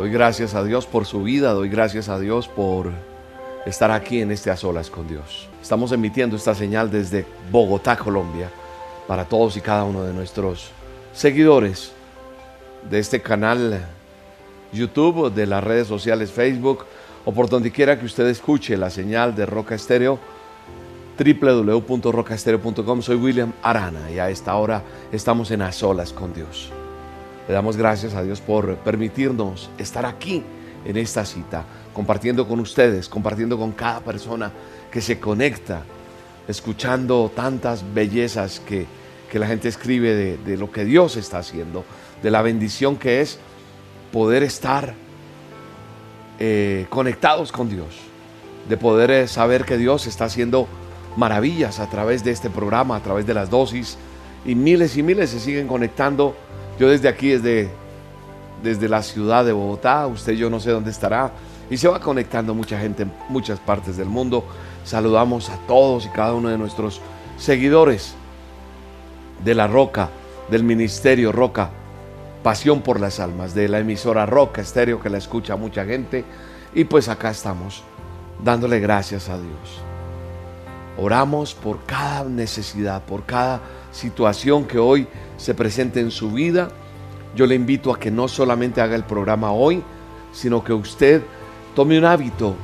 Doy gracias a Dios por su vida, doy gracias a Dios por estar aquí en este A Solas con Dios. Estamos emitiendo esta señal desde Bogotá, Colombia, para todos y cada uno de nuestros seguidores de este canal YouTube, de las redes sociales Facebook o por donde quiera que usted escuche la señal de Roca Estéreo www.rocaestereo.com. Soy William Arana y a esta hora estamos en A Solas con Dios. Le damos gracias a Dios por permitirnos estar aquí en esta cita, compartiendo con ustedes, compartiendo con cada persona que se conecta, escuchando tantas bellezas que, la gente escribe de, de lo que Dios está haciendo, de la bendición que es poder estar eh, conectados con Dios, de poder eh, saber que Dios está haciendo maravillas a través de este programa, a través de las dosis, y miles y miles se siguen conectando. Yo desde aquí, desde, desde la ciudad de Bogotá, usted yo no sé dónde estará, y se va conectando mucha gente en muchas partes del mundo. Saludamos a todos y cada uno de nuestros seguidores de la Roca, del Ministerio Roca Pasión por las Almas, de la emisora Roca Estéreo que la escucha mucha gente. Y pues acá estamos, dándole gracias a Dios. Oramos por cada necesidad, por cada situación que hoy se presente en su vida. Yo le invito a que no solamente haga el programa hoy, sino que usted tome un hábito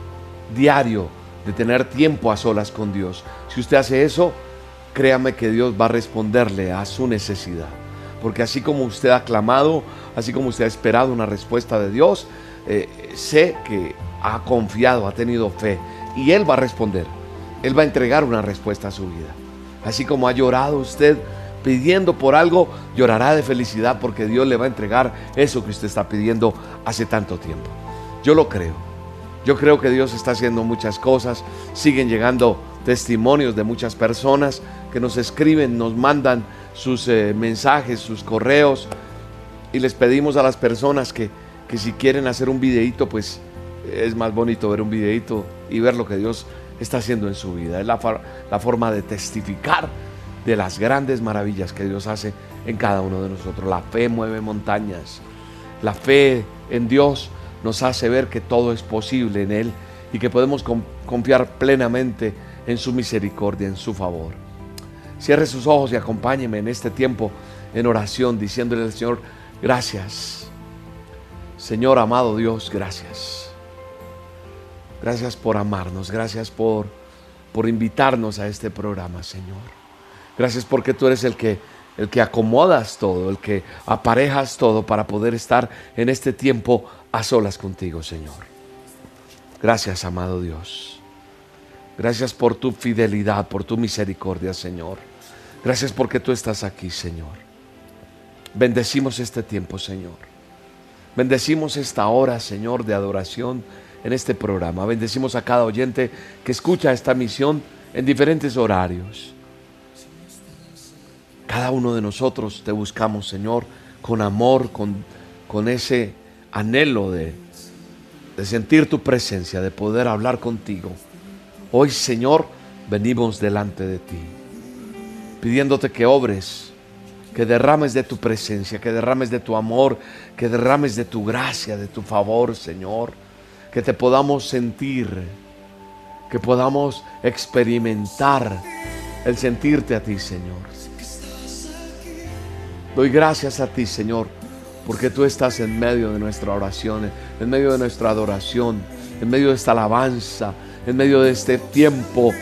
diario de tener tiempo a solas con Dios. Si usted hace eso, créame que Dios va a responderle a su necesidad. Porque así como usted ha clamado, así como usted ha esperado una respuesta de Dios, eh, sé que ha confiado, ha tenido fe y Él va a responder. Él va a entregar una respuesta a su vida. Así como ha llorado usted pidiendo por algo, llorará de felicidad porque Dios le va a entregar eso que usted está pidiendo hace tanto tiempo. Yo lo creo. Yo creo que Dios está haciendo muchas cosas. Siguen llegando testimonios de muchas personas que nos escriben, nos mandan sus eh, mensajes, sus correos. Y les pedimos a las personas que, que si quieren hacer un videito, pues es más bonito ver un videito y ver lo que Dios está haciendo en su vida. Es la, la forma de testificar de las grandes maravillas que Dios hace en cada uno de nosotros. La fe mueve montañas. La fe en Dios nos hace ver que todo es posible en Él y que podemos confiar plenamente en su misericordia, en su favor. Cierre sus ojos y acompáñeme en este tiempo en oración, diciéndole al Señor, gracias. Señor amado Dios, gracias. Gracias por amarnos, gracias por, por invitarnos a este programa, Señor. Gracias porque tú eres el que, el que acomodas todo, el que aparejas todo para poder estar en este tiempo a solas contigo, Señor. Gracias, amado Dios. Gracias por tu fidelidad, por tu misericordia, Señor. Gracias porque tú estás aquí, Señor. Bendecimos este tiempo, Señor. Bendecimos esta hora, Señor, de adoración en este programa. Bendecimos a cada oyente que escucha esta misión en diferentes horarios. Cada uno de nosotros te buscamos, Señor, con amor, con, con ese anhelo de, de sentir tu presencia, de poder hablar contigo. Hoy, Señor, venimos delante de ti, pidiéndote que obres, que derrames de tu presencia, que derrames de tu amor, que derrames de tu gracia, de tu favor, Señor, que te podamos sentir, que podamos experimentar el sentirte a ti, Señor. Doy gracias a ti, Señor, porque tú estás en medio de nuestra oración, en medio de nuestra adoración, en medio de esta alabanza, en medio de este tiempo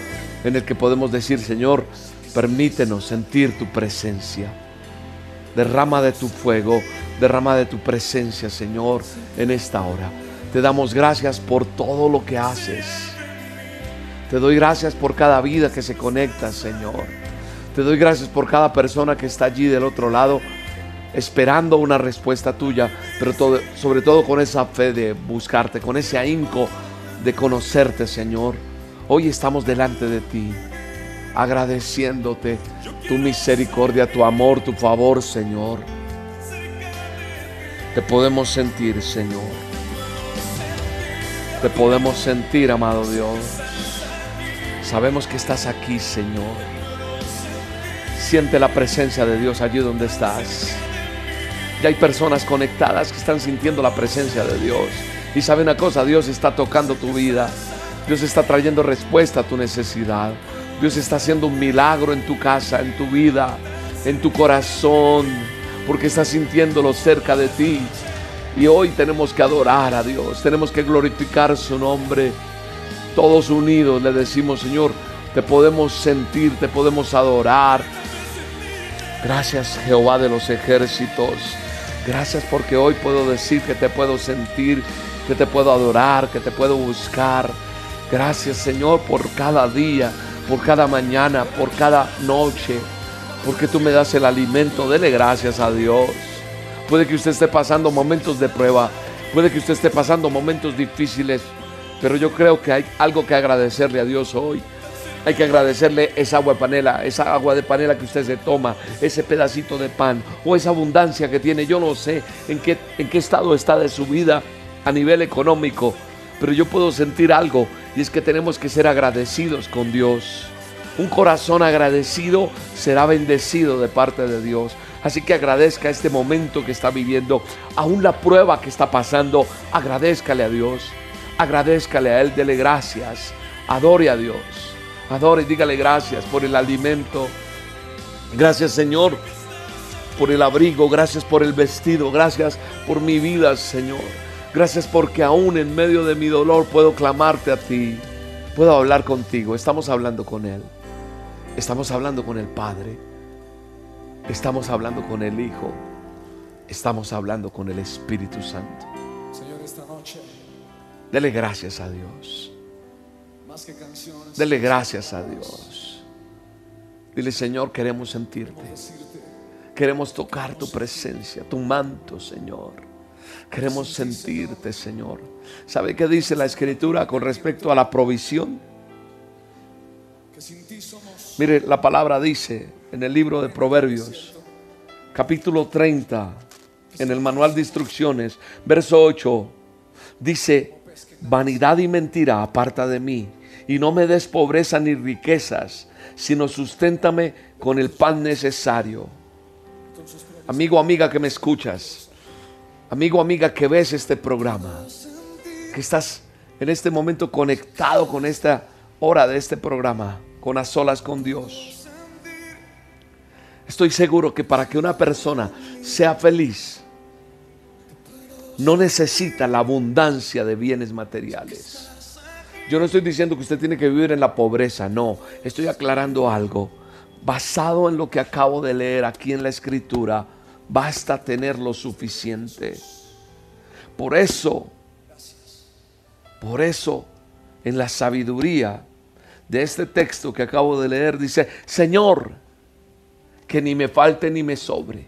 en el que podemos decir, Señor, permítenos sentir tu presencia. Derrama de tu fuego, derrama de tu presencia, Señor, en esta hora. Te damos gracias por todo lo que haces. Te doy gracias por cada vida que se conecta, Señor. Te doy gracias por cada persona que está allí del otro lado, esperando una respuesta tuya, pero sobre todo con esa fe de buscarte, con ese ahínco de conocerte, Señor. Hoy estamos delante de ti, agradeciéndote tu misericordia, tu amor, tu favor, Señor. Te podemos sentir, Señor. Te podemos sentir, amado Dios. Sabemos que estás aquí, Señor. Siente la presencia de Dios allí donde estás. Ya hay personas conectadas que están sintiendo la presencia de Dios. Y sabe una cosa, Dios está tocando tu vida. Dios está trayendo respuesta a tu necesidad. Dios está haciendo un milagro en tu casa, en tu vida, en tu corazón, porque está sintiéndolo cerca de ti. Y hoy tenemos que adorar a Dios, tenemos que glorificar su nombre. Todos unidos le decimos, Señor, te podemos sentir, te podemos adorar. Gracias Jehová de los ejércitos. Gracias porque hoy puedo decir que te puedo sentir, que te puedo adorar, que te puedo buscar. Gracias Señor por cada día, por cada mañana, por cada noche, porque tú me das el alimento. Dele gracias a Dios. Puede que usted esté pasando momentos de prueba, puede que usted esté pasando momentos difíciles, pero yo creo que hay algo que agradecerle a Dios hoy. Hay que agradecerle esa agua de panela, esa agua de panela que usted se toma, ese pedacito de pan o esa abundancia que tiene. Yo no sé en qué, en qué estado está de su vida a nivel económico, pero yo puedo sentir algo y es que tenemos que ser agradecidos con Dios. Un corazón agradecido será bendecido de parte de Dios. Así que agradezca este momento que está viviendo, aún la prueba que está pasando, agradezcale a Dios, agradezcale a Él, dele gracias, adore a Dios, adore y dígale gracias por el alimento. Gracias Señor por el abrigo, gracias por el vestido, gracias por mi vida Señor. Gracias porque aún en medio de mi dolor puedo clamarte a ti, puedo hablar contigo, estamos hablando con Él. Estamos hablando con el Padre. Estamos hablando con el Hijo. Estamos hablando con el Espíritu Santo. Señor, esta noche. Dele gracias a Dios. Más que canciones. Dele gracias a Dios. Dile, Señor, queremos sentirte. Queremos tocar tu presencia, tu manto, Señor. Queremos sentirte, Señor. ¿Sabe qué dice la Escritura con respecto a la provisión? Mire, la palabra dice en el libro de Proverbios, capítulo 30, en el manual de instrucciones, verso 8, dice, vanidad y mentira aparta de mí, y no me des pobreza ni riquezas, sino susténtame con el pan necesario. Amigo, amiga que me escuchas, amigo, amiga que ves este programa, que estás en este momento conectado con esta hora de este programa con a solas con Dios. Estoy seguro que para que una persona sea feliz, no necesita la abundancia de bienes materiales. Yo no estoy diciendo que usted tiene que vivir en la pobreza, no. Estoy aclarando algo. Basado en lo que acabo de leer aquí en la escritura, basta tener lo suficiente. Por eso, por eso, en la sabiduría, de este texto que acabo de leer dice, Señor, que ni me falte ni me sobre.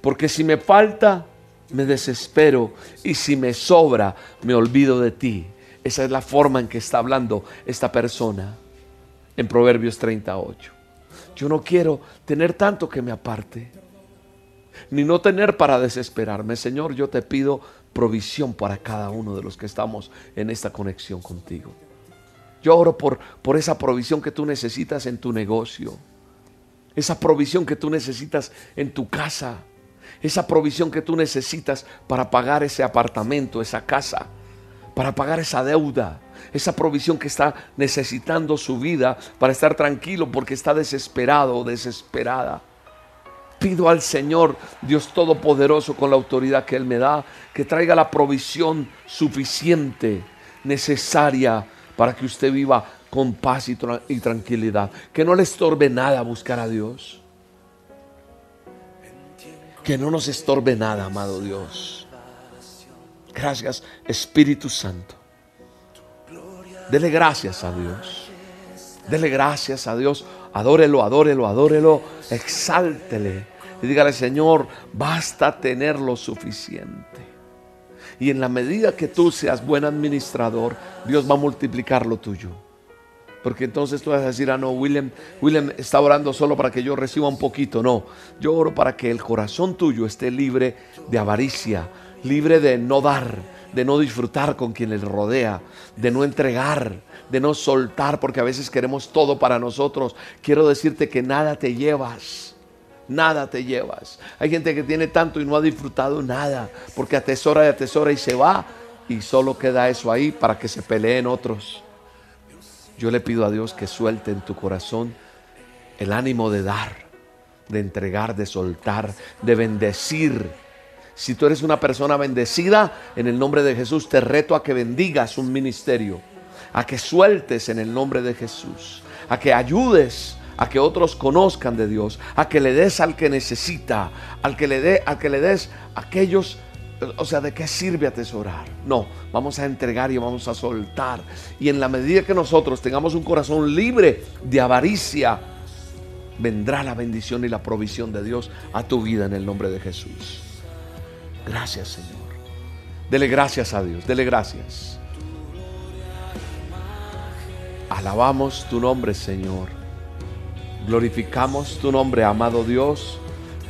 Porque si me falta, me desespero y si me sobra, me olvido de ti. Esa es la forma en que está hablando esta persona en Proverbios 38. Yo no quiero tener tanto que me aparte, ni no tener para desesperarme. Señor, yo te pido provisión para cada uno de los que estamos en esta conexión contigo. Yo oro por, por esa provisión que tú necesitas en tu negocio. Esa provisión que tú necesitas en tu casa. Esa provisión que tú necesitas para pagar ese apartamento, esa casa. Para pagar esa deuda. Esa provisión que está necesitando su vida para estar tranquilo porque está desesperado o desesperada. Pido al Señor, Dios Todopoderoso, con la autoridad que Él me da, que traiga la provisión suficiente, necesaria para que usted viva con paz y, tranquilidad. Que no le estorbe nada buscar a Dios. Que no nos estorbe nada, amado Dios. Gracias, Espíritu Santo. Dele gracias a Dios. Dele gracias a Dios. Adórelo, adórelo, adórelo. Exáltele. y dígale, Señor, basta tener lo suficiente. Y en la medida que tú seas buen administrador, Dios va a multiplicar lo tuyo. Porque entonces tú vas a decir, ah, no, William, William está orando solo para que yo reciba un poquito. No, yo oro para que el corazón tuyo esté libre de avaricia, libre de no dar, de no disfrutar con quien le rodea, de no entregar, de no soltar, porque a veces queremos todo para nosotros. Quiero decirte que nada te llevas. Nada te llevas. Hay gente que tiene tanto y no ha disfrutado nada, porque atesora y atesora y se va y solo queda eso ahí para que se peleen otros. Yo le pido a Dios que suelte en tu corazón el ánimo de dar, de entregar, de soltar, de bendecir. Si tú eres una persona bendecida, en el nombre de Jesús te reto a que bendigas un ministerio, a que sueltes en el nombre de Jesús, a que ayudes a que otros conozcan de Dios, a que le des al que necesita, al que le dé, a que le des a aquellos o sea, ¿de qué sirve atesorar? No, vamos a entregar y vamos a soltar. Y en la medida que nosotros tengamos un corazón libre de avaricia, vendrá la bendición y la provisión de Dios a tu vida en el nombre de Jesús. Gracias, Señor. Dele gracias a Dios, dele gracias. Alabamos tu nombre, Señor. Glorificamos tu nombre, amado Dios.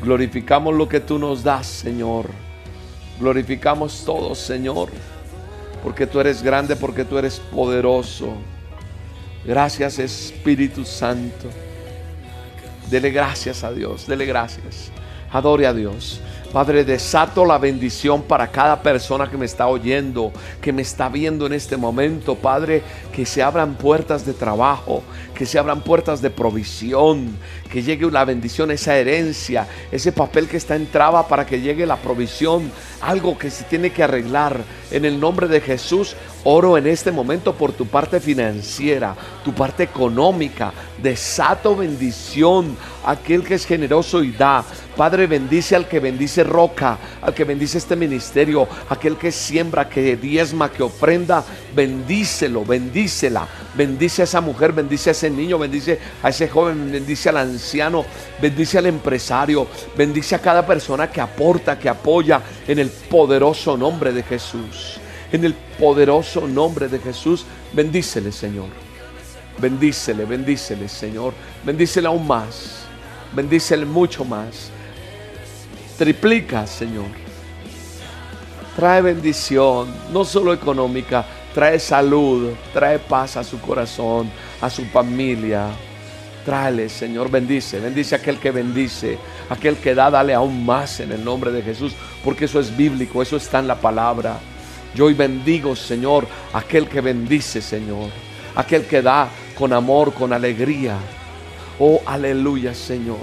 Glorificamos lo que tú nos das, Señor. Glorificamos todos, Señor, porque tú eres grande, porque tú eres poderoso. Gracias, Espíritu Santo. Dele gracias a Dios, dele gracias. Adore a Dios. Padre, desato la bendición para cada persona que me está oyendo, que me está viendo en este momento. Padre, que se abran puertas de trabajo, que se abran puertas de provisión, que llegue la bendición, esa herencia, ese papel que está en traba para que llegue la provisión, algo que se tiene que arreglar. En el nombre de Jesús, oro en este momento por tu parte financiera, tu parte económica. Desato bendición, aquel que es generoso y da. Padre, bendice al que bendice roca, al que bendice este ministerio, aquel que siembra, que diezma, que ofrenda, bendícelo, bendícela. Bendice a esa mujer, bendice a ese niño, bendice a ese joven, bendice al anciano, bendice al empresario, bendice a cada persona que aporta, que apoya en el poderoso nombre de Jesús. En el poderoso nombre de Jesús, bendícele, Señor. Bendícele, bendícele, Señor. Bendícele aún más. Bendícele mucho más. Triplica, Señor. Trae bendición, no solo económica, trae salud, trae paz a su corazón, a su familia. Tráele, Señor, bendice, bendice a aquel que bendice, aquel que da, dale aún más en el nombre de Jesús, porque eso es bíblico, eso está en la palabra. Yo hoy bendigo, Señor, aquel que bendice, Señor, aquel que da con amor, con alegría. Oh, aleluya, Señor.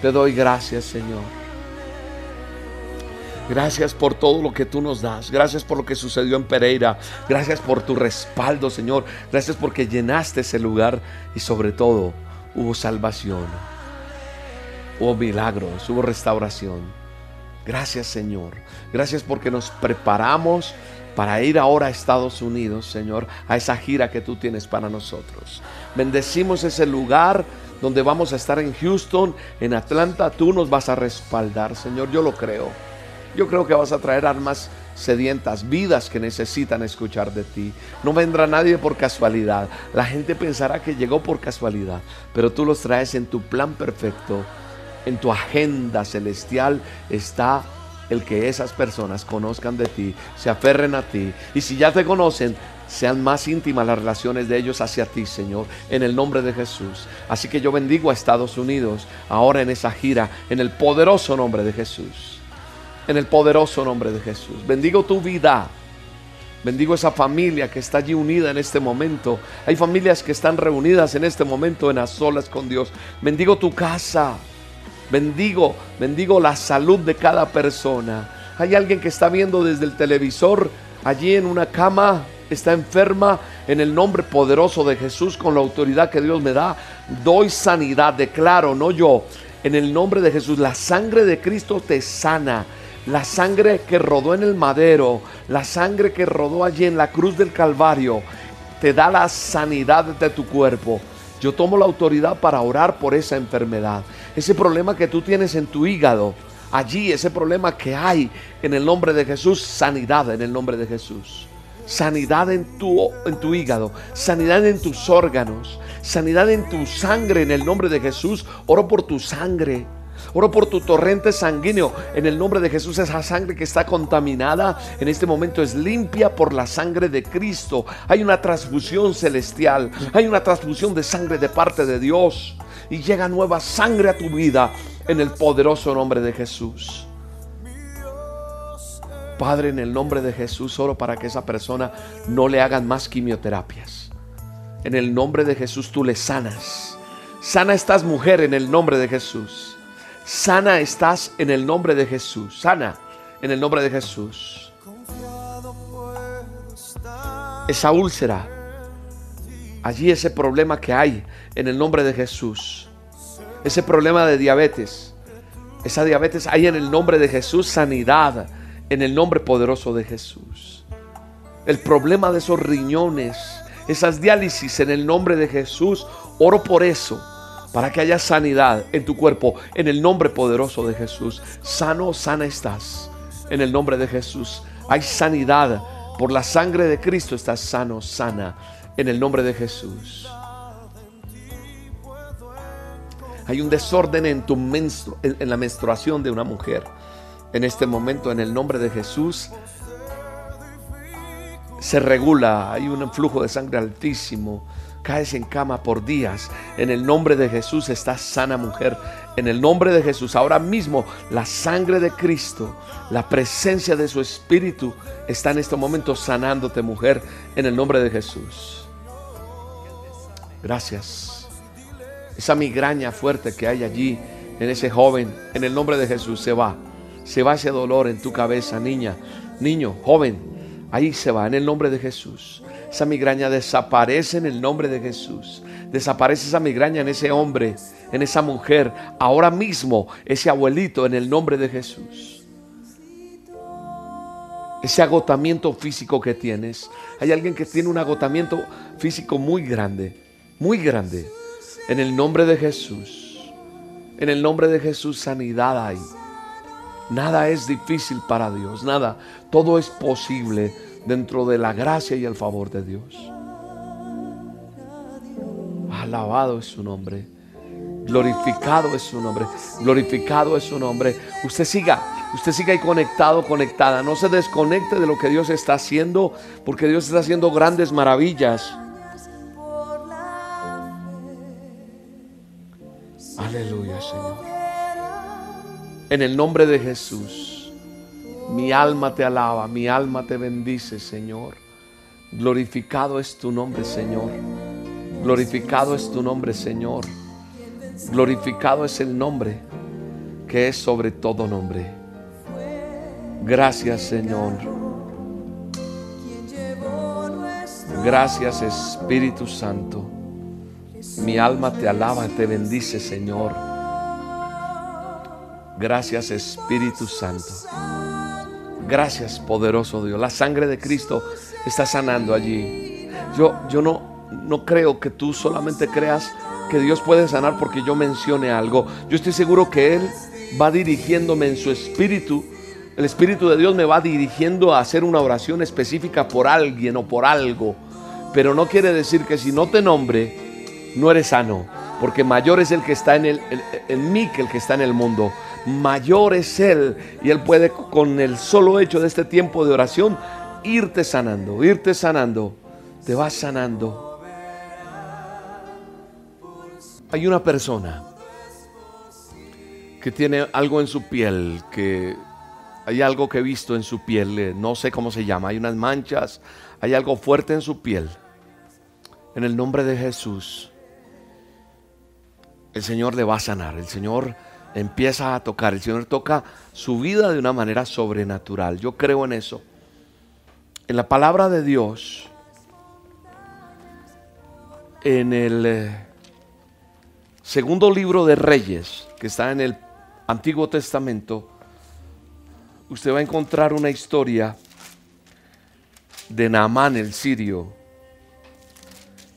Te doy gracias, Señor. Gracias por todo lo que tú nos das. Gracias por lo que sucedió en Pereira. Gracias por tu respaldo, Señor. Gracias porque llenaste ese lugar y sobre todo hubo salvación. Hubo milagros, hubo restauración. Gracias, Señor. Gracias porque nos preparamos para ir ahora a Estados Unidos, Señor, a esa gira que tú tienes para nosotros. Bendecimos ese lugar donde vamos a estar en Houston, en Atlanta. Tú nos vas a respaldar, Señor. Yo lo creo. Yo creo que vas a traer almas sedientas, vidas que necesitan escuchar de ti. No vendrá nadie por casualidad. La gente pensará que llegó por casualidad, pero tú los traes en tu plan perfecto. En tu agenda celestial está el que esas personas conozcan de ti, se aferren a ti. Y si ya te conocen, sean más íntimas las relaciones de ellos hacia ti, Señor, en el nombre de Jesús. Así que yo bendigo a Estados Unidos ahora en esa gira, en el poderoso nombre de Jesús en el poderoso nombre de Jesús. Bendigo tu vida. Bendigo esa familia que está allí unida en este momento. Hay familias que están reunidas en este momento en las solas con Dios. Bendigo tu casa. Bendigo, bendigo la salud de cada persona. Hay alguien que está viendo desde el televisor allí en una cama, está enferma. En el nombre poderoso de Jesús, con la autoridad que Dios me da, doy sanidad. Declaro, no yo, en el nombre de Jesús, la sangre de Cristo te sana la sangre que rodó en el madero, la sangre que rodó allí en la cruz del Calvario, te da la sanidad de tu cuerpo. Yo tomo la autoridad para orar por esa enfermedad. Ese problema que tú tienes en tu hígado, allí ese problema que hay en el nombre de Jesús, sanidad en el nombre de Jesús. Sanidad en tu, en tu hígado, sanidad en tus órganos, sanidad en tu sangre en el nombre de Jesús. Oro por tu sangre. Oro por tu torrente sanguíneo. En el nombre de Jesús, esa sangre que está contaminada en este momento es limpia por la sangre de Cristo. Hay una transfusión celestial. Hay una transfusión de sangre de parte de Dios. Y llega nueva sangre a tu vida en el poderoso nombre de Jesús. Padre, en el nombre de Jesús, oro para que esa persona no le hagan más quimioterapias. En el nombre de Jesús tú le sanas. Sana estás mujer en el nombre de Jesús. Sana estás en el nombre de Jesús. Sana en el nombre de Jesús. Esa úlcera. Allí ese problema que hay en el nombre de Jesús. Ese problema de diabetes. Esa diabetes hay en el nombre de Jesús sanidad en el nombre poderoso de Jesús. El problema de esos riñones, esas diálisis en el nombre de Jesús, oro por eso, para que haya sanidad en tu cuerpo, en el nombre poderoso de Jesús. Sano, sana estás, en el nombre de Jesús. Hay sanidad, por la sangre de Cristo estás sano, sana, en el nombre de Jesús. Hay un desorden en, tu en la menstruación de una mujer en este momento en el nombre de Jesús se regula, hay un flujo de sangre altísimo, caes en cama por días. En el nombre de Jesús estás sana mujer. En el nombre de Jesús, ahora mismo la sangre de Cristo, la presencia de su Espíritu está en este momento sanándote mujer. En el nombre de Jesús. Gracias. Esa migraña fuerte que hay allí en ese joven, en el nombre de Jesús se va. Se va ese dolor en tu cabeza, niña, niño, joven. Ahí se va, en el nombre de Jesús. Esa migraña desaparece en el nombre de Jesús. Desaparece esa migraña en ese hombre, en esa mujer. Ahora mismo, ese abuelito, en el nombre de Jesús. Ese agotamiento físico que tienes. Hay alguien que tiene un agotamiento físico muy grande, muy grande. En el nombre de Jesús. En el nombre de Jesús, sanidad hay. Nada es difícil para Dios, nada. Todo es posible dentro de la gracia y el favor de Dios. Alabado es su nombre. Glorificado es su nombre. Glorificado es su nombre. Usted siga, usted siga ahí conectado, conectada. No se desconecte de lo que Dios está haciendo, porque Dios está haciendo grandes maravillas. Aleluya, Señor. En el nombre de Jesús, mi alma te alaba, mi alma te bendice, Señor. Glorificado es tu nombre, Señor. Glorificado es tu nombre, Señor. Glorificado es el nombre que es sobre todo nombre. Gracias, Señor. Gracias, Espíritu Santo. Mi alma te alaba, te bendice, Señor. Gracias Espíritu Santo. Gracias poderoso Dios. La sangre de Cristo está sanando allí. Yo, yo no, no creo que tú solamente creas que Dios puede sanar porque yo mencione algo. Yo estoy seguro que Él va dirigiéndome en su espíritu. El Espíritu de Dios me va dirigiendo a hacer una oración específica por alguien o por algo. Pero no quiere decir que si no te nombre, no eres sano. Porque mayor es el que está en, el, en mí que el que está en el mundo mayor es Él y Él puede con el solo hecho de este tiempo de oración irte sanando, irte sanando, te va sanando. Hay una persona que tiene algo en su piel, que hay algo que he visto en su piel, eh, no sé cómo se llama, hay unas manchas, hay algo fuerte en su piel. En el nombre de Jesús, el Señor le va a sanar, el Señor empieza a tocar. El Señor toca su vida de una manera sobrenatural. Yo creo en eso. En la palabra de Dios, en el eh, segundo libro de Reyes, que está en el Antiguo Testamento, usted va a encontrar una historia de Naamán el sirio.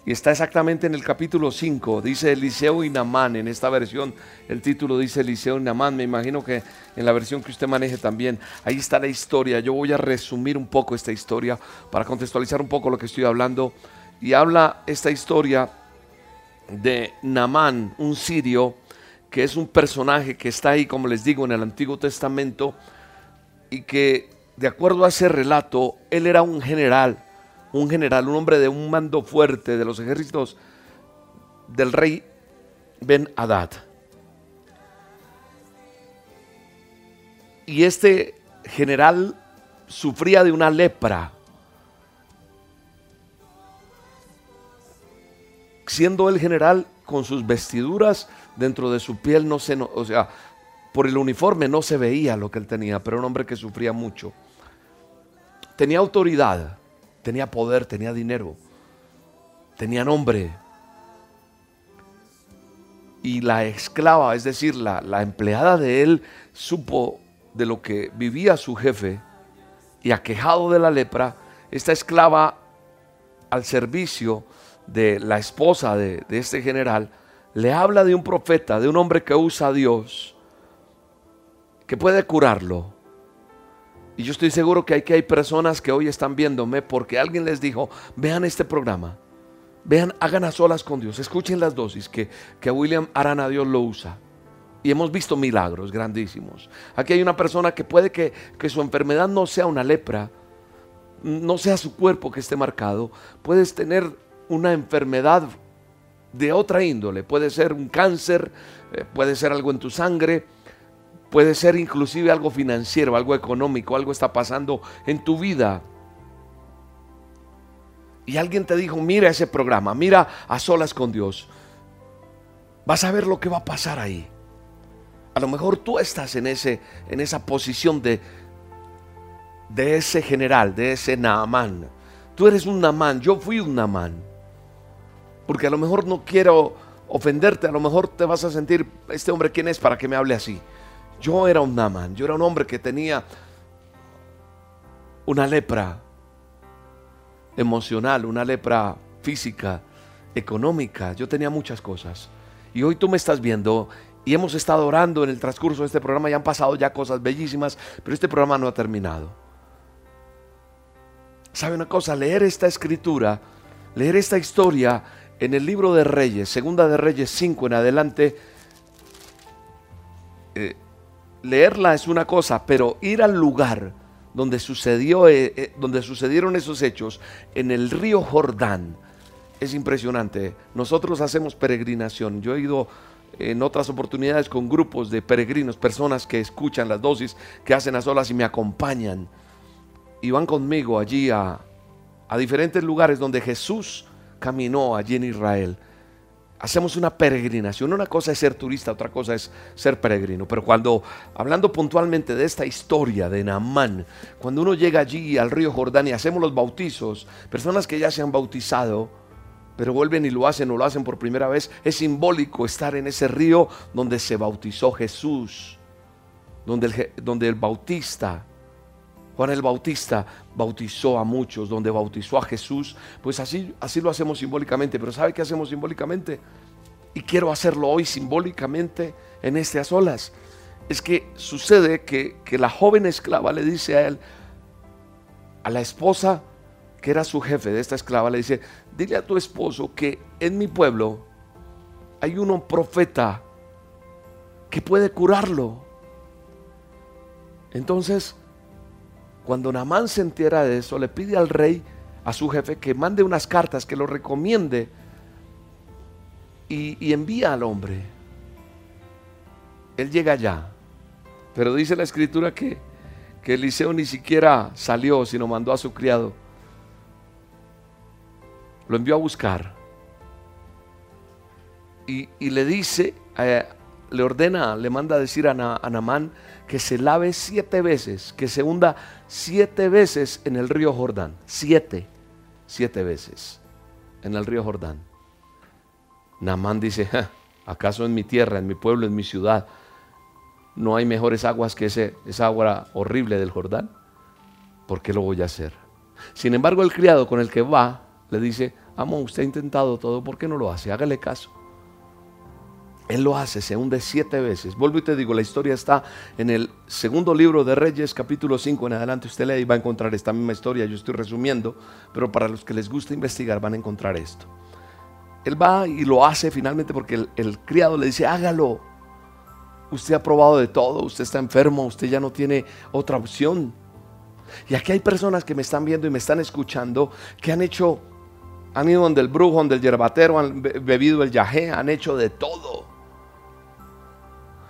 Y está exactamente en el capítulo 5. Dice Eliseo y Namán. En esta versión el título dice Eliseo y Namán. Me imagino que en la versión que usted maneje también. Ahí está la historia. Yo voy a resumir un poco esta historia para contextualizar un poco lo que estoy hablando. Y habla esta historia de Namán, un sirio, que es un personaje que está ahí, como les digo, en el Antiguo Testamento. Y que, de acuerdo a ese relato, él era un general un general, un hombre de un mando fuerte de los ejércitos del rey Ben Hadad. Y este general sufría de una lepra. Siendo el general con sus vestiduras dentro de su piel no se, o sea, por el uniforme no se veía lo que él tenía, pero un hombre que sufría mucho. Tenía autoridad, tenía poder, tenía dinero, tenía nombre. Y la esclava, es decir, la, la empleada de él, supo de lo que vivía su jefe y aquejado de la lepra, esta esclava al servicio de la esposa de, de, este general, le habla de un profeta, de un hombre que usa a Dios, que puede curarlo. Y yo estoy seguro que hay, que hay personas que hoy están viéndome porque alguien les dijo, vean este programa, vean, hagan a solas con Dios, escuchen las dosis que, que William Arana Dios lo usa. Y hemos visto milagros grandísimos. Aquí hay una persona que puede que, que su enfermedad no sea una lepra, no sea su cuerpo que esté marcado. Puedes tener una enfermedad de otra índole. Puede ser un cáncer, eh, puede ser algo en tu sangre, Puede ser inclusive algo financiero, algo económico, algo está pasando en tu vida. Y alguien te dijo, mira ese programa, mira a solas con Dios. Vas a ver lo que va a pasar ahí. A lo mejor tú estás en, ese, en esa posición de, de ese general, de ese Naamán. Tú eres un Naamán, yo fui un Naamán. Porque a lo mejor no quiero ofenderte, a lo mejor te vas a sentir, este hombre, ¿quién es para que me hable así? Yo era un Naman, yo era un hombre que tenía una lepra emocional, una lepra física, económica, yo tenía muchas cosas. Y hoy tú me estás viendo y hemos estado orando en el transcurso de este programa y han pasado ya cosas bellísimas, pero este programa no ha terminado. ¿Sabe una cosa? Leer esta escritura, leer esta historia en el libro de Reyes, segunda de Reyes 5 en adelante, eh, leerla es una cosa, pero ir al lugar donde, sucedió, eh, eh, donde sucedieron esos hechos, en el río Jordán, es impresionante. Nosotros hacemos peregrinación. Yo he ido en otras oportunidades con grupos de peregrinos, personas que escuchan las dosis, que hacen a solas y me acompañan. Y van conmigo allí a diferentes lugares donde Jesús caminó allí en Israel hacemos una peregrinación. Una cosa es ser turista, otra cosa es ser peregrino. Pero cuando, hablando puntualmente de esta historia de Naamán, cuando uno llega allí al río Jordán y hacemos los bautizos, personas que ya se han bautizado, pero vuelven y lo hacen o lo hacen por primera vez, es simbólico estar en ese río donde se bautizó Jesús, donde el, donde el bautista Juan el Bautista bautizó a muchos, donde bautizó a Jesús, pues así, así lo hacemos simbólicamente. Pero ¿sabe qué hacemos simbólicamente? Y quiero hacerlo hoy simbólicamente en este a solas. Es que sucede que, que la joven esclava le dice a él, a la esposa que era su jefe de esta esclava, le dice, dile a tu esposo que en mi pueblo hay un profeta que puede curarlo. Entonces, cuando Namán se entera de eso, le pide al rey, a su jefe, que mande unas cartas, que lo recomiende y, envía al hombre. Él llega allá, pero dice la escritura que, que Eliseo ni siquiera salió, sino mandó a su criado. Lo envió a buscar. Y, le dice, eh, le ordena, le manda a decir a, a Namán que se lave siete veces, que se hunda siete veces en el río Jordán. Siete, siete veces en el río Jordán. Namán dice, ¿acaso en mi tierra, en mi pueblo, en mi ciudad, no hay mejores aguas que ese, esa agua horrible del Jordán? ¿Por qué lo voy a hacer? Sin embargo, el criado con el que va le dice, amo, usted ha intentado todo, ¿por qué no lo hace? Hágale caso. Él lo hace, se hunde siete veces. Vuelvo y te digo, la historia está en el segundo libro de Reyes, capítulo 5 en adelante. Usted lee y va a encontrar esta misma historia. Yo estoy resumiendo, pero para los que les gusta investigar van a encontrar esto. Él va y lo hace finalmente porque el, el criado le dice, hágalo. Usted ha probado de todo, usted está enfermo, usted ya no tiene otra opción. Y aquí hay personas que me están viendo y me están escuchando que han hecho, han ido donde el brujo, donde el yerbatero, han bebido el yajé, han hecho de todo.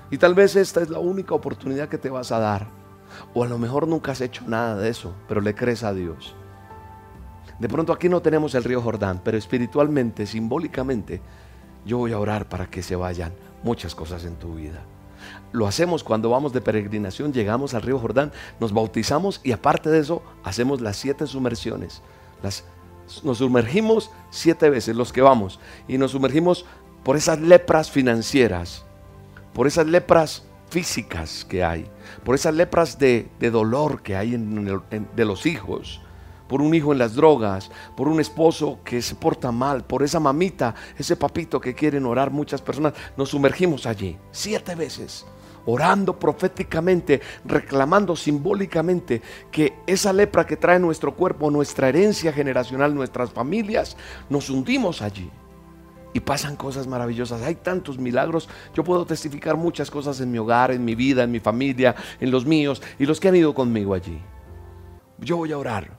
Y tal vez esta es la única oportunidad que te vas a dar. O a lo mejor nunca has hecho nada de eso, pero le crees a Dios. De pronto aquí no tenemos el río Jordán, pero espiritualmente, simbólicamente, yo voy a orar para que se vayan muchas cosas en tu vida. Lo hacemos cuando vamos de peregrinación, llegamos al río Jordán, nos bautizamos y aparte de eso hacemos las siete sumersiones. Nos sumergimos siete veces los que vamos y nos sumergimos por esas lepras financieras por esas lepras físicas que hay, por esas lepras de, dolor que hay en, de los hijos, por un hijo en las drogas, por un esposo que se porta mal, por esa mamita, ese papito que quieren orar muchas personas, nos sumergimos allí siete veces, orando proféticamente, reclamando simbólicamente que esa lepra que trae nuestro cuerpo, nuestra herencia generacional, nuestras familias, nos hundimos allí y pasan cosas maravillosas. Hay tantos milagros. Yo puedo testificar muchas cosas en mi hogar, en mi vida, en mi familia, en los míos y los que han ido conmigo allí. Yo voy a orar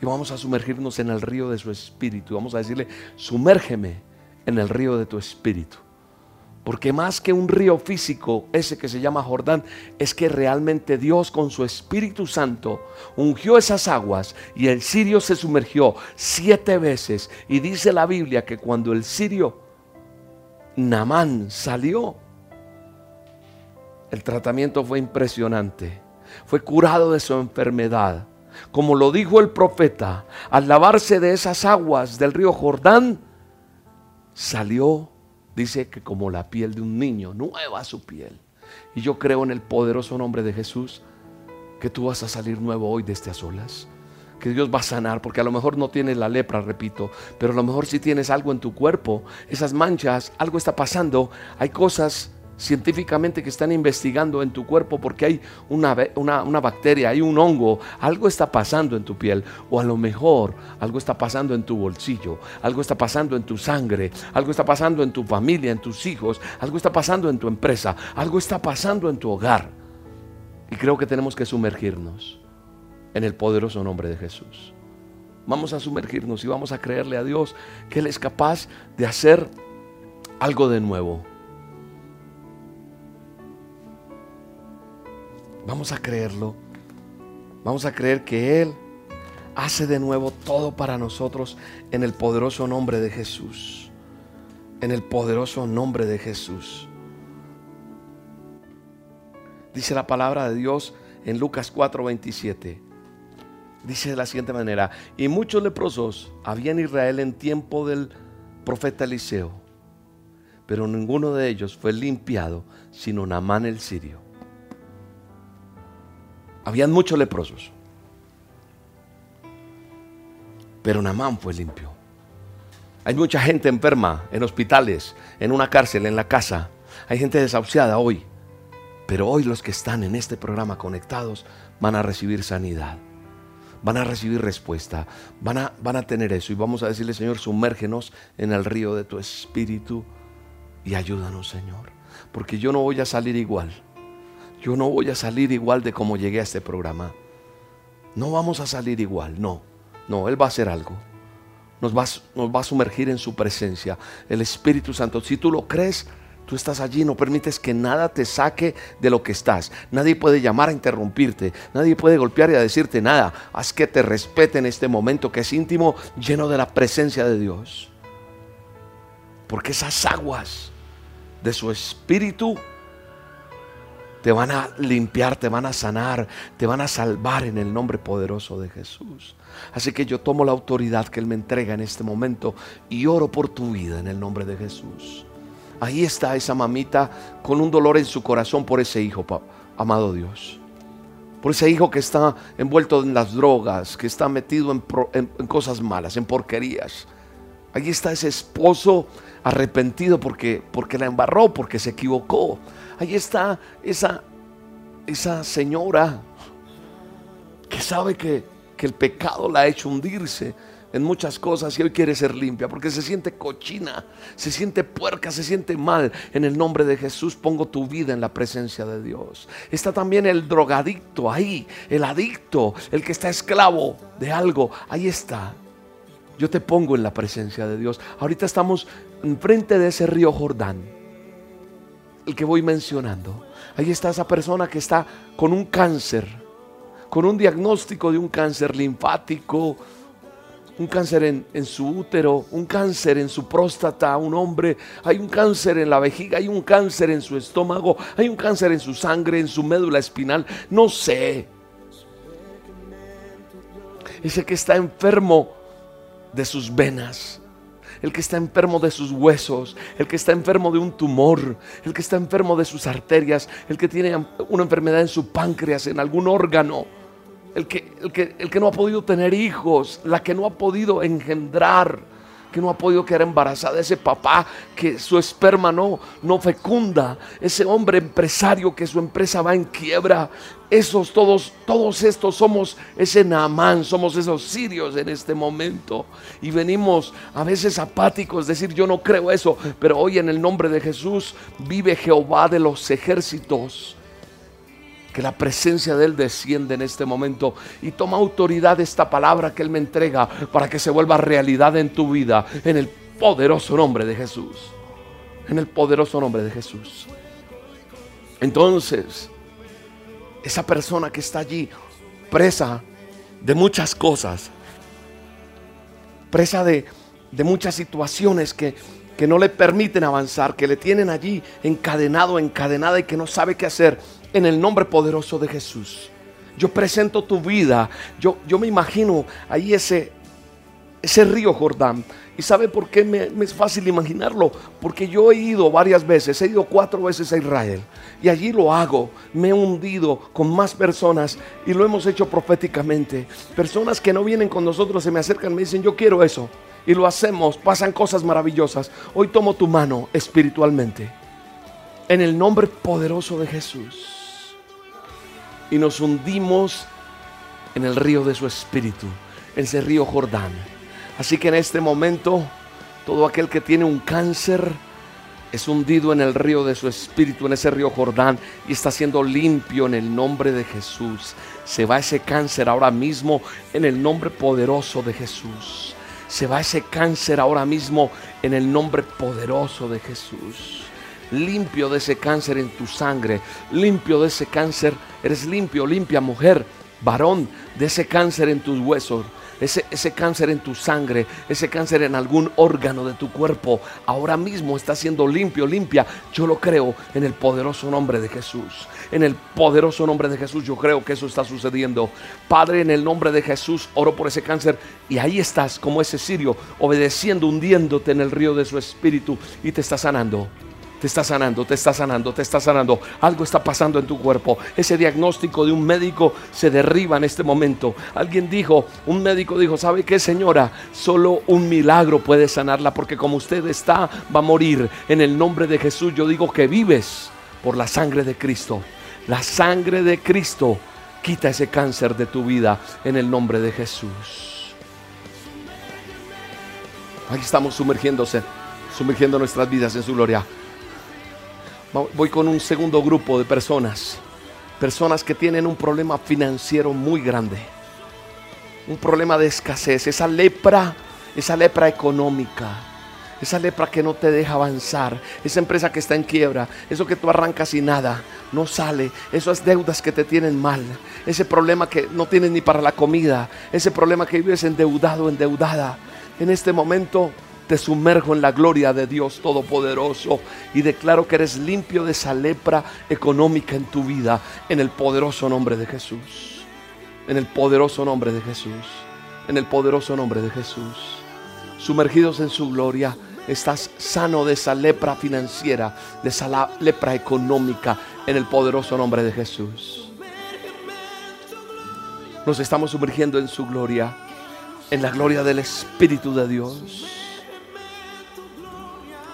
y vamos a sumergirnos en el río de su espíritu. Vamos a decirle, sumérgeme en el río de tu espíritu. Porque más que un río físico, ese que se llama Jordán, es que realmente Dios con su Espíritu Santo ungió esas aguas y el sirio se sumergió siete veces. Y dice la Biblia que cuando el sirio Namán salió, el tratamiento fue impresionante. Fue curado de su enfermedad. Como lo dijo el profeta, al lavarse de esas aguas del río Jordán, salió dice que como la piel de un niño, nueva su piel. Y yo creo en el poderoso nombre de Jesús que tú vas a salir nuevo hoy de a solas. Que Dios va a sanar, porque a lo mejor no tienes la lepra, repito, pero a lo mejor si tienes algo en tu cuerpo, esas manchas, algo está pasando, hay cosas científicamente que están investigando en tu cuerpo porque hay una, una, bacteria, hay un hongo, algo está pasando en tu piel o a lo mejor algo está pasando en tu bolsillo, algo está pasando en tu sangre, algo está pasando en tu familia, en tus hijos, algo está pasando en tu empresa, algo está pasando en tu hogar. Y creo que tenemos que sumergirnos en el poderoso nombre de Jesús. Vamos a sumergirnos y vamos a creerle a Dios que Él es capaz de hacer algo de nuevo Vamos a creerlo. Vamos a creer que Él hace de nuevo todo para nosotros en el poderoso nombre de Jesús. En el poderoso nombre de Jesús. Dice la palabra de Dios en Lucas 4:27. Dice de la siguiente manera, y muchos leprosos había en Israel en tiempo del profeta Eliseo, pero ninguno de ellos fue limpiado, sino Namán el sirio. Habían muchos leprosos. Pero Namán fue limpio. Hay mucha gente enferma en hospitales, en una cárcel, en la casa. Hay gente desahuciada hoy. Pero hoy los que están en este programa conectados van a recibir sanidad. Van a recibir respuesta. Van a, van a tener eso. Y vamos a decirle, Señor, sumérgenos en el río de tu espíritu y ayúdanos, Señor. Porque yo no voy a salir igual yo no voy a salir igual de como llegué a este programa. No vamos a salir igual, no. No, Él va a hacer algo. Nos va, nos va a sumergir en su presencia. El Espíritu Santo, si tú lo crees, tú estás allí, no permites que nada te saque de lo que estás. Nadie puede llamar a interrumpirte, nadie puede golpear y a decirte nada. Haz que te respete en este momento que es íntimo, lleno de la presencia de Dios. Porque esas aguas de su Espíritu te van a limpiar, te van a sanar, te van a salvar en el nombre poderoso de Jesús. Así que yo tomo la autoridad que Él me entrega en este momento y oro por tu vida en el nombre de Jesús. Ahí está esa mamita con un dolor en su corazón por ese hijo, amado Dios. por ese hijo que está envuelto en las drogas, que está metido en, cosas malas, en porquerías. Allí está ese esposo arrepentido porque, porque la embarró, porque se equivocó. Allí está esa, esa señora que sabe que, que el pecado la ha hecho hundirse en muchas cosas y hoy quiere ser limpia porque se siente cochina, se siente puerca, se siente mal. En el nombre de Jesús pongo tu vida en la presencia de Dios. Está también el drogadicto ahí, el adicto, el que está esclavo de algo. Ahí está. Yo te pongo en la presencia de Dios. Ahorita estamos enfrente de ese río Jordán, el que voy mencionando. Ahí está esa persona que está con un cáncer, con un diagnóstico de un cáncer linfático, un cáncer en, su útero, un cáncer en su próstata, un hombre, hay un cáncer en la vejiga, hay un cáncer en su estómago, hay un cáncer en su sangre, en su médula espinal, no sé. Ese que está enfermo de sus venas, el que está enfermo de sus huesos, el que está enfermo de un tumor, el que está enfermo de sus arterias, el que tiene una enfermedad en su páncreas, en algún órgano el que, el que, el que no ha podido tener hijos, la que no ha podido engendrar, que no ha podido quedar embarazada, ese papá que su esperma no, no fecunda, ese hombre empresario que su empresa va en quiebra, esos todos, todos estos somos ese Naamán, somos esos sirios en este momento. Y venimos a veces apáticos, decir yo no creo eso, pero hoy en el nombre de Jesús vive Jehová de los ejércitos que la presencia de Él desciende en este momento y toma autoridad esta palabra que Él me entrega para que se vuelva realidad en tu vida, en el poderoso nombre de Jesús. En el poderoso nombre de Jesús. Entonces, esa persona que está allí, presa de muchas cosas, presa de, de muchas situaciones que, que no le permiten avanzar, que le tienen allí encadenado, encadenada y que no sabe qué hacer en el nombre poderoso de Jesús. Yo presento tu vida. Yo, yo me imagino ahí ese, ese río Jordán. ¿Y sabe por qué me, es fácil imaginarlo? Porque yo he ido varias veces, he ido cuatro veces a Israel. Y allí lo hago. Me he hundido con más personas y lo hemos hecho proféticamente. Personas que no vienen con nosotros se me acercan, me dicen, yo quiero eso. Y lo hacemos, pasan cosas maravillosas. Hoy tomo tu mano espiritualmente. En el nombre poderoso de Jesús y nos hundimos en el río de su espíritu, en ese río Jordán. Así que en este momento, todo aquel que tiene un cáncer es hundido en el río de su espíritu, en ese río Jordán, y está siendo limpio en el nombre de Jesús. Se va ese cáncer ahora mismo en el nombre poderoso de Jesús. Se va ese cáncer ahora mismo en el nombre poderoso de Jesús limpio de ese cáncer en tu sangre, limpio de ese cáncer, eres limpio, limpia mujer, varón, de ese cáncer en tus huesos, ese, ese, cáncer en tu sangre, ese cáncer en algún órgano de tu cuerpo, ahora mismo está siendo limpio, limpia. Yo lo creo en el poderoso nombre de Jesús. En el poderoso nombre de Jesús yo creo que eso está sucediendo. Padre, en el nombre de Jesús oro por ese cáncer y ahí estás como ese sirio, obedeciendo, hundiéndote en el río de su espíritu y te está sanando. Te está sanando, te está sanando, te está sanando. Algo está pasando en tu cuerpo. Ese diagnóstico de un médico se derriba en este momento. Alguien dijo, un médico dijo, ¿sabe qué señora? Solo un milagro puede sanarla porque como usted está, va a morir. En el nombre de Jesús yo digo que vives por la sangre de Cristo. La sangre de Cristo quita ese cáncer de tu vida en el nombre de Jesús. Ahí estamos sumergiéndose, sumergiendo nuestras vidas en su gloria voy con un segundo grupo de personas. Personas que tienen un problema financiero muy grande. Un problema de escasez. Esa lepra, esa lepra económica. Esa lepra que no te deja avanzar. Esa empresa que está en quiebra. Eso que tú arrancas y nada. No sale. Esas deudas que te tienen mal. Ese problema que no tienes ni para la comida. Ese problema que vives endeudado, endeudada. En este momento te sumerjo en la gloria de Dios Todopoderoso y declaro que eres limpio de esa lepra económica en tu vida en el poderoso nombre de Jesús. En el poderoso nombre de Jesús. En el poderoso nombre de Jesús. Sumergidos en su gloria, estás sano de esa lepra financiera, de esa lepra económica en el poderoso nombre de Jesús. Nos estamos sumergiendo en su gloria, en la gloria del Espíritu de Dios.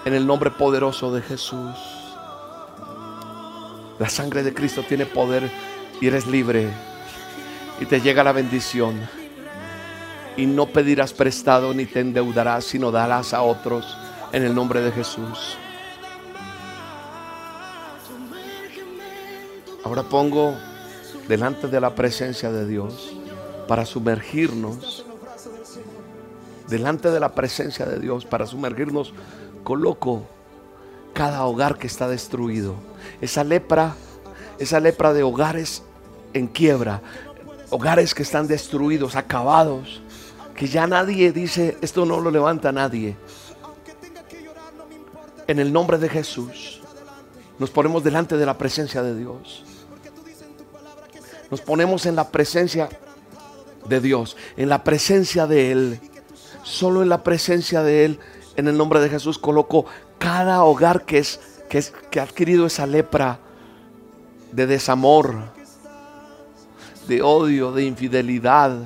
En el nombre poderoso de Jesús. La sangre de Cristo tiene poder y eres libre. Y te llega la bendición. Y no pedirás prestado ni te endeudarás, sino darás a otros en el nombre de Jesús. Ahora pongo delante de la presencia de Dios para sumergirnos. Delante de la presencia de Dios para sumergirnos, coloco cada hogar que está destruido. Esa lepra, esa lepra de hogares en quiebra, hogares que están destruidos, acabados, que ya nadie dice, esto no lo levanta nadie. En el nombre de Jesús, nos ponemos delante de la presencia de Dios. Nos ponemos en la presencia de Dios, en la presencia de Él. Solo en la presencia de Él, en el nombre de Jesús, coloco cada hogar que, es, que, es, que ha adquirido esa lepra de desamor, de odio, de infidelidad,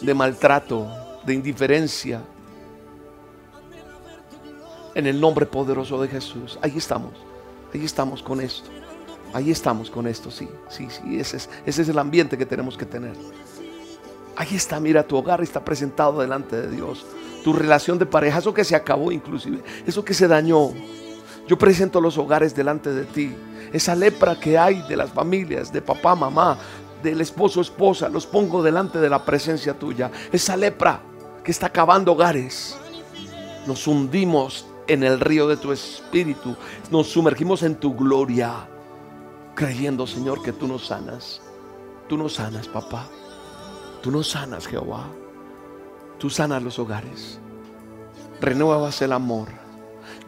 de maltrato, de indiferencia. En el nombre poderoso de Jesús. Ahí estamos. Ahí estamos con esto. Ahí estamos con esto, sí, sí, sí. Ese es, ese es el ambiente que tenemos que tener. Ahí está, mira, tu hogar está presentado delante de Dios. Tu relación de pareja, eso que se acabó inclusive, eso que se dañó. Yo presento los hogares delante de ti. Esa lepra que hay de las familias, de papá, mamá, del esposo, esposa, los pongo delante de la presencia tuya. Esa lepra que está acabando hogares. Nos hundimos en el río de tu espíritu. Nos sumergimos en tu gloria. Creyendo, Señor, que tú nos sanas. Tú nos sanas, papá. Tú nos sanas, Jehová. Tú sanas los hogares. Renuevas el amor.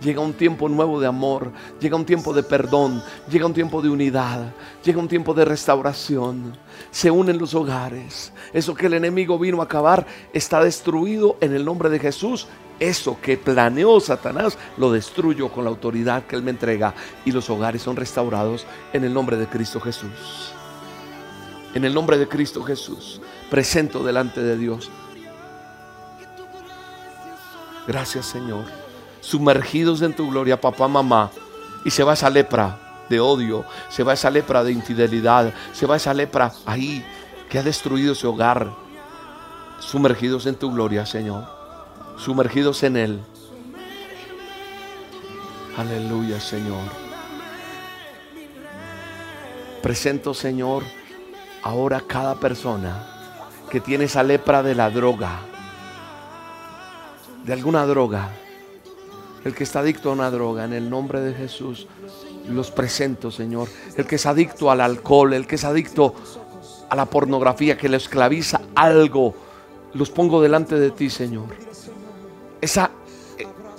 Llega un tiempo nuevo de amor, llega un tiempo de perdón, llega un tiempo de unidad, llega un tiempo de restauración. Se unen los hogares. Eso que el enemigo vino a acabar está destruido en el nombre de Jesús. Eso que planeó Satanás lo destruyo con la autoridad que él me entrega y los hogares son restaurados en el nombre de Cristo Jesús. En el nombre de Cristo Jesús, presento delante de Dios. Gracias Señor sumergidos en tu gloria, papá, mamá, y se va esa lepra de odio, se va esa lepra de infidelidad, se va esa lepra ahí que ha destruido ese hogar, sumergidos en tu gloria, Señor, sumergidos en Él. Aleluya, Señor. Presento, Señor, ahora cada persona que tiene esa lepra de la droga, de alguna droga, el que está adicto a una droga, en el nombre de Jesús, los presento, Señor. El que es adicto al alcohol, el que es adicto a la pornografía, que le esclaviza algo, los pongo delante de ti, Señor. Esa,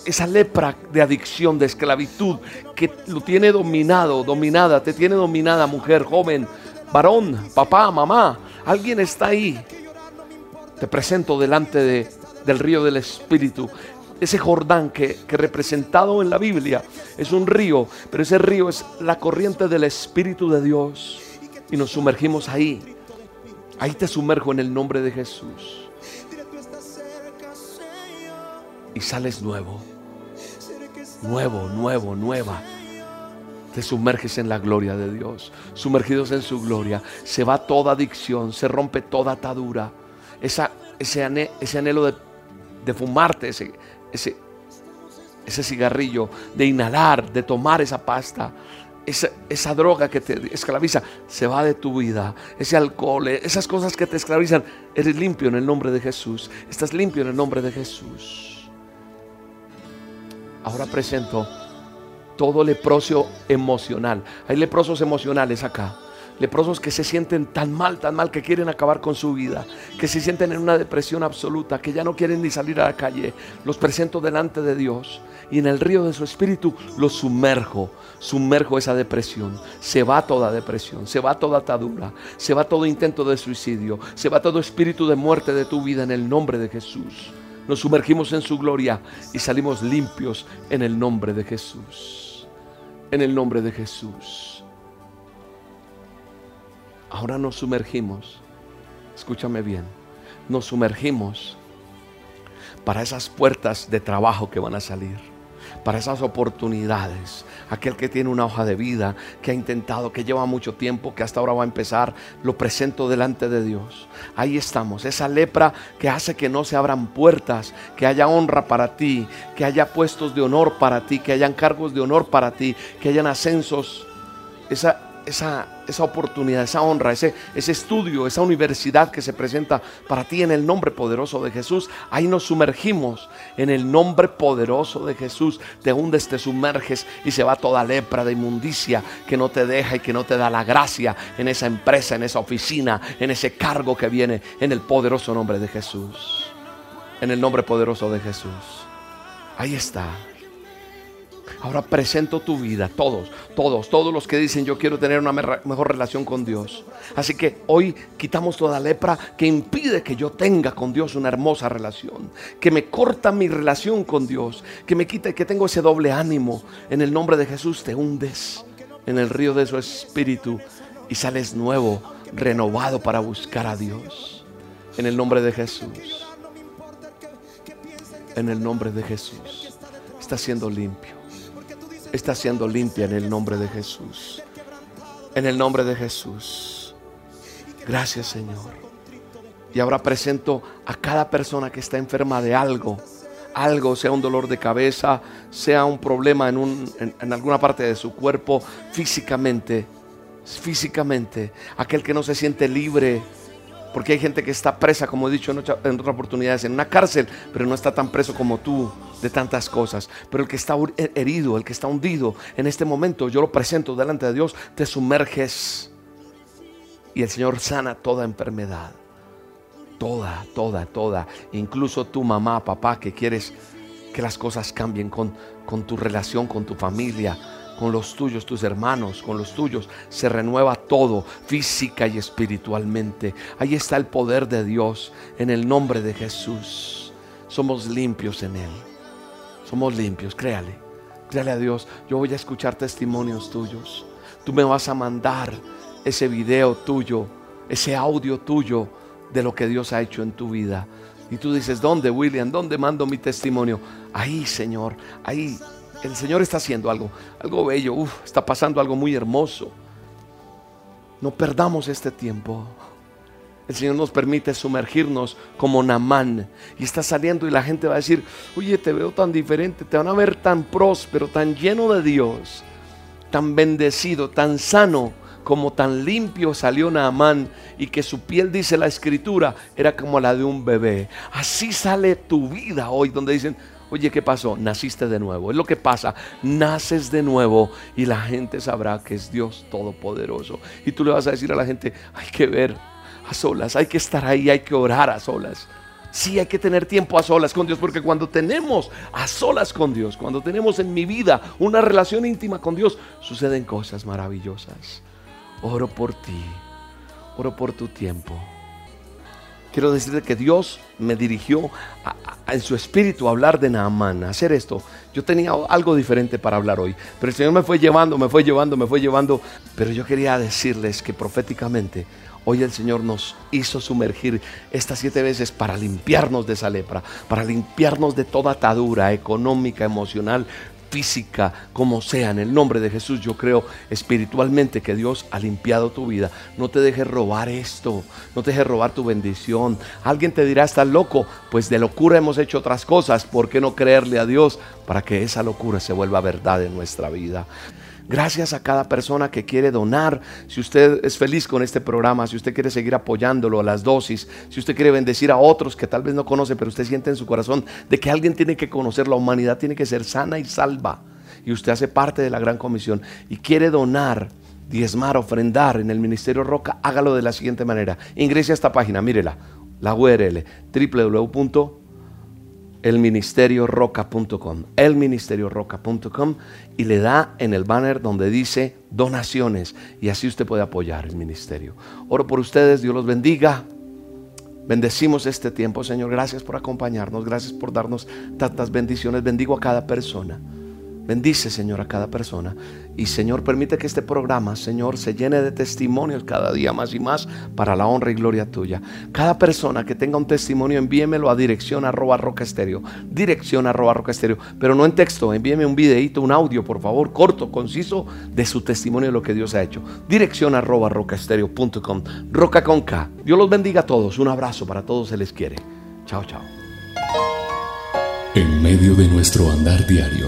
esa lepra de adicción, de esclavitud, que lo tiene dominado, dominada, te tiene dominada, mujer, joven, varón, papá, mamá, alguien está ahí. Te presento delante de, del río del Espíritu ese Jordán que, representado en la Biblia es un río, pero ese río es la corriente del Espíritu de Dios. Y nos sumergimos ahí. Ahí te sumerjo en el nombre de Jesús. Y sales nuevo. Nuevo, nuevo, nueva. Te sumerges en la gloria de Dios. Sumergidos en su gloria. Se va toda adicción. Se rompe toda atadura. Ese, anhelo de, fumarte, ese, cigarrillo, de inhalar, de tomar esa pasta, esa, esa, droga que te esclaviza, se va de tu vida. Ese alcohol, esas cosas que te esclavizan, eres limpio en el nombre de Jesús. Estás limpio en el nombre de Jesús. Ahora presento todo leproso emocional. Hay leprosos emocionales acá. Leprosos que se sienten tan mal, tan mal que quieren acabar con su vida, que se sienten en una depresión absoluta, que ya no quieren ni salir a la calle. Los presento delante de Dios y en el río de su espíritu los sumerjo, sumerjo esa depresión. Se va toda depresión, se va toda atadura, se va todo intento de suicidio, se va todo espíritu de muerte de tu vida en el nombre de Jesús. Nos sumergimos en su gloria y salimos limpios en el nombre de Jesús. En el nombre de Jesús. Ahora nos sumergimos, escúchame bien, nos sumergimos para esas puertas de trabajo que van a salir, para esas oportunidades. Aquel que tiene una hoja de vida, que ha intentado, que lleva mucho tiempo, que hasta ahora va a empezar, lo presento delante de Dios. Ahí estamos, esa lepra que hace que no se abran puertas, que haya honra para ti, que haya puestos de honor para ti, que hayan cargos de honor para ti, que hayan ascensos. Esa esa, oportunidad, esa honra, ese, ese estudio, esa universidad que se presenta para ti en el nombre poderoso de Jesús. Ahí nos sumergimos en el nombre poderoso de Jesús. Te hundes, te sumerges y se va toda lepra de inmundicia que no te deja y que no te da la gracia en esa empresa, en esa oficina, en ese cargo que viene en el poderoso nombre de Jesús. En el nombre poderoso de Jesús. Ahí está. Ahora presento tu vida, todos, todos, todos los que dicen yo quiero tener una mejor relación con Dios. Así que hoy quitamos toda lepra que impide que yo tenga con Dios una hermosa relación, que me corta mi relación con Dios, que me quite que tengo ese doble ánimo. En el nombre de Jesús te hundes en el río de su espíritu y sales nuevo, renovado para buscar a Dios. En el nombre de Jesús. En el nombre de Jesús. Está siendo limpio está siendo limpia en el nombre de Jesús. En el nombre de Jesús. Gracias Señor. Y ahora presento a cada persona que está enferma de algo. Algo, sea un dolor de cabeza, sea un problema en, en alguna parte de su cuerpo, físicamente. Físicamente. Aquel que no se siente libre porque hay gente que está presa, como he dicho en, otras oportunidades, en una cárcel, pero no está tan preso como tú de tantas cosas. Pero el que está herido, el que está hundido en este momento, yo lo presento delante de Dios, te sumerges y el Señor sana toda enfermedad. Toda, toda, toda. Incluso tu mamá, papá, que quieres que las cosas cambien con, con tu relación, con tu familia con los tuyos, tus hermanos, con los tuyos. Se renueva todo, física y espiritualmente. Ahí está el poder de Dios en el nombre de Jesús. Somos limpios en Él. Somos limpios, créale. Créale a Dios. Yo voy a escuchar testimonios tuyos. Tú me vas a mandar ese video tuyo, ese audio tuyo de lo que Dios ha hecho en tu vida. Y tú dices, ¿dónde, William? ¿Dónde mando mi testimonio? Ahí, Señor, ahí el Señor está haciendo algo, algo bello, está pasando algo muy hermoso. No perdamos este tiempo. El Señor nos permite sumergirnos como Namán. Y está saliendo y la gente va a decir, oye, te veo tan diferente, te van a ver tan próspero, tan lleno de Dios, tan bendecido, tan sano, como tan limpio salió Naamán y que su piel, dice la escritura, era como la de un bebé. Así sale tu vida hoy, donde dicen, Oye, ¿qué pasó? Naciste de nuevo. Es lo que pasa. Naces de nuevo y la gente sabrá que es Dios Todopoderoso. Y tú le vas a decir a la gente, hay que ver a solas, hay que estar ahí, hay que orar a solas. Sí, hay que tener tiempo a solas con Dios, porque cuando tenemos a solas con Dios, cuando tenemos en mi vida una relación íntima con Dios, suceden cosas maravillosas. Oro por ti, oro por tu tiempo quiero decirte que Dios me dirigió en su espíritu a hablar de Naamán, a hacer esto. Yo tenía algo diferente para hablar hoy, pero el Señor me fue llevando, me fue llevando, me fue llevando. Pero yo quería decirles que proféticamente hoy el Señor nos hizo sumergir estas siete veces para limpiarnos de esa lepra, para limpiarnos de toda atadura económica, emocional, física, como sea, en el nombre de Jesús, yo creo espiritualmente que Dios ha limpiado tu vida. No te dejes robar esto, no te dejes robar tu bendición. Alguien te dirá, estás loco, pues de locura hemos hecho otras cosas, ¿por qué no creerle a Dios para que esa locura se vuelva verdad en nuestra vida? Gracias a cada persona que quiere donar. Si usted es feliz con este programa, si usted quiere seguir apoyándolo a las dosis, si usted quiere bendecir a otros que tal vez no conoce, pero usted siente en su corazón de que alguien tiene que conocer, la humanidad tiene que ser sana y salva. Y usted hace parte de la gran comisión y quiere donar, diezmar, ofrendar en el Ministerio Roca, hágalo de la siguiente manera. Ingrese a esta página, mírela, la URL www elministerioroca.com, elministerioroca.com y le da en el banner donde dice donaciones y así usted puede apoyar el ministerio. Oro por ustedes, Dios los bendiga. Bendecimos este tiempo, Señor. Gracias por acompañarnos, gracias por darnos tantas bendiciones. Bendigo a cada persona Bendice, Señor, a cada persona. Y, Señor, permite que este programa, Señor, se llene de testimonios cada día más y más para la honra y gloria tuya. Cada persona que tenga un testimonio, envíemelo a dirección arroba roca estéreo. Dirección arroba roca estéreo. Pero no en texto, envíeme un videito, un audio, por favor, corto, conciso, de su testimonio de lo que Dios ha hecho. Dirección arroba roca com. Roca con K. Dios los bendiga a todos. Un abrazo para todos, se les quiere. Chao, chao. En medio de nuestro andar diario